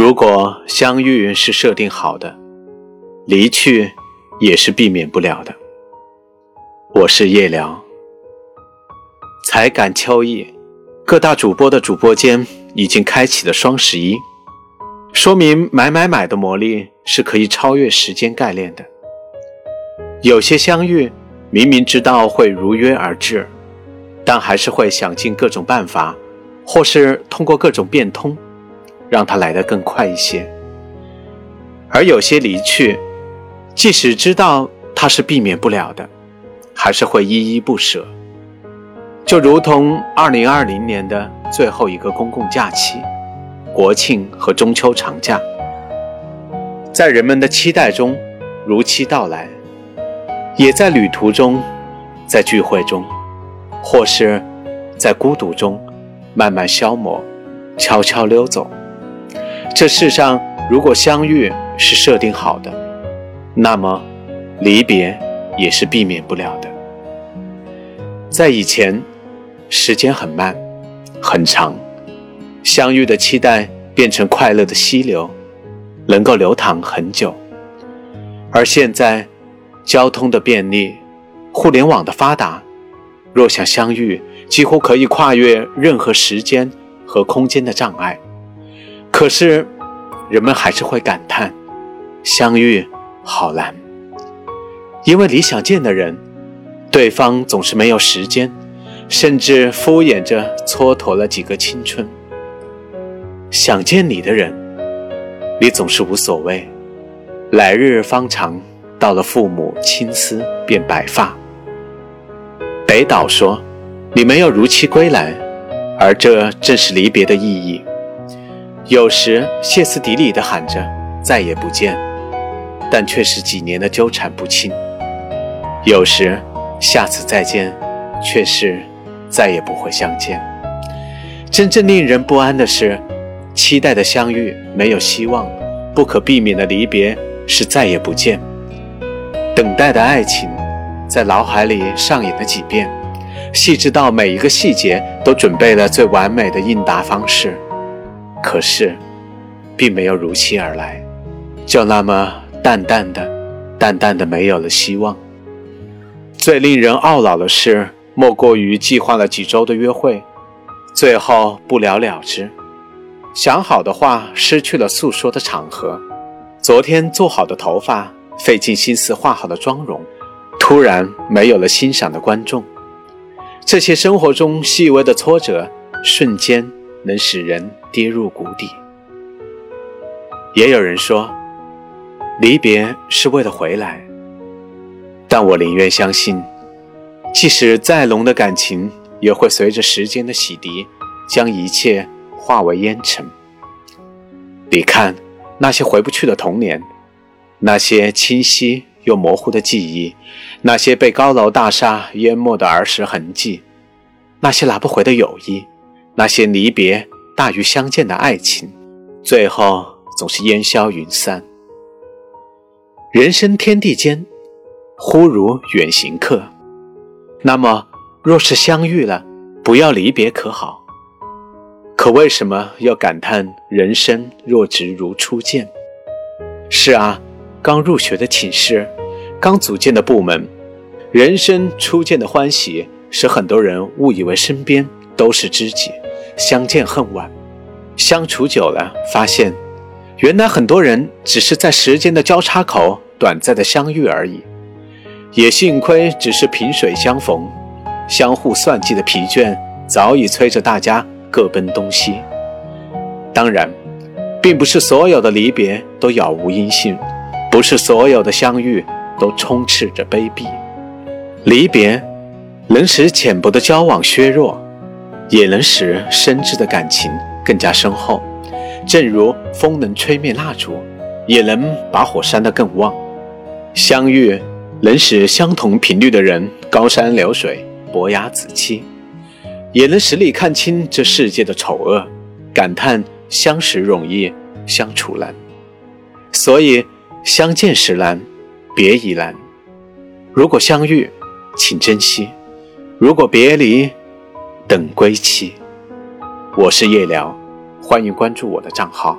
如果相遇是设定好的，离去也是避免不了的。我是夜聊，才感秋意，各大主播的主播间已经开启了双十一，说明买买买的魔力是可以超越时间概念的。有些相遇，明明知道会如约而至，但还是会想尽各种办法，或是通过各种变通。让它来得更快一些，而有些离去，即使知道它是避免不了的，还是会依依不舍。就如同二零二零年的最后一个公共假期——国庆和中秋长假，在人们的期待中如期到来，也在旅途中，在聚会中，或是在孤独中慢慢消磨，悄悄溜走。这世上，如果相遇是设定好的，那么离别也是避免不了的。在以前，时间很慢，很长，相遇的期待变成快乐的溪流，能够流淌很久。而现在，交通的便利，互联网的发达，若想相遇，几乎可以跨越任何时间和空间的障碍。可是，人们还是会感叹，相遇好难，因为你想见的人，对方总是没有时间，甚至敷衍着蹉跎了几个青春。想见你的人，你总是无所谓，来日方长，到了父母青丝变白发。北岛说：“你没有如期归来，而这正是离别的意义。”有时歇斯底里地喊着再也不见，但却是几年的纠缠不清；有时下次再见，却是再也不会相见。真正令人不安的是，期待的相遇没有希望，不可避免的离别是再也不见。等待的爱情在脑海里上演了几遍，细致到每一个细节都准备了最完美的应答方式。可是，并没有如期而来，就那么淡淡的、淡淡的没有了希望。最令人懊恼的是，莫过于计划了几周的约会，最后不了了之。想好的话失去了诉说的场合，昨天做好的头发，费尽心思化好的妆容，突然没有了欣赏的观众。这些生活中细微的挫折，瞬间。能使人跌入谷底。也有人说，离别是为了回来，但我宁愿相信，即使再浓的感情，也会随着时间的洗涤，将一切化为烟尘。你看，那些回不去的童年，那些清晰又模糊的记忆，那些被高楼大厦淹没的儿时痕迹，那些拿不回的友谊。那些离别大于相见的爱情，最后总是烟消云散。人生天地间，忽如远行客。那么，若是相遇了，不要离别可好？可为什么要感叹人生若只如初见？是啊，刚入学的寝室，刚组建的部门，人生初见的欢喜，使很多人误以为身边都是知己。相见恨晚，相处久了，发现原来很多人只是在时间的交叉口短暂的相遇而已。也幸亏只是萍水相逢，相互算计的疲倦早已催着大家各奔东西。当然，并不是所有的离别都杳无音信，不是所有的相遇都充斥着卑鄙。离别能使浅薄的交往削弱。也能使深挚的感情更加深厚，正如风能吹灭蜡烛，也能把火煽得更旺。相遇能使相同频率的人高山流水，伯牙子期，也能使你看清这世界的丑恶，感叹相识容易相处难。所以，相见时难，别亦难。如果相遇，请珍惜；如果别离，等归期，我是夜聊，欢迎关注我的账号。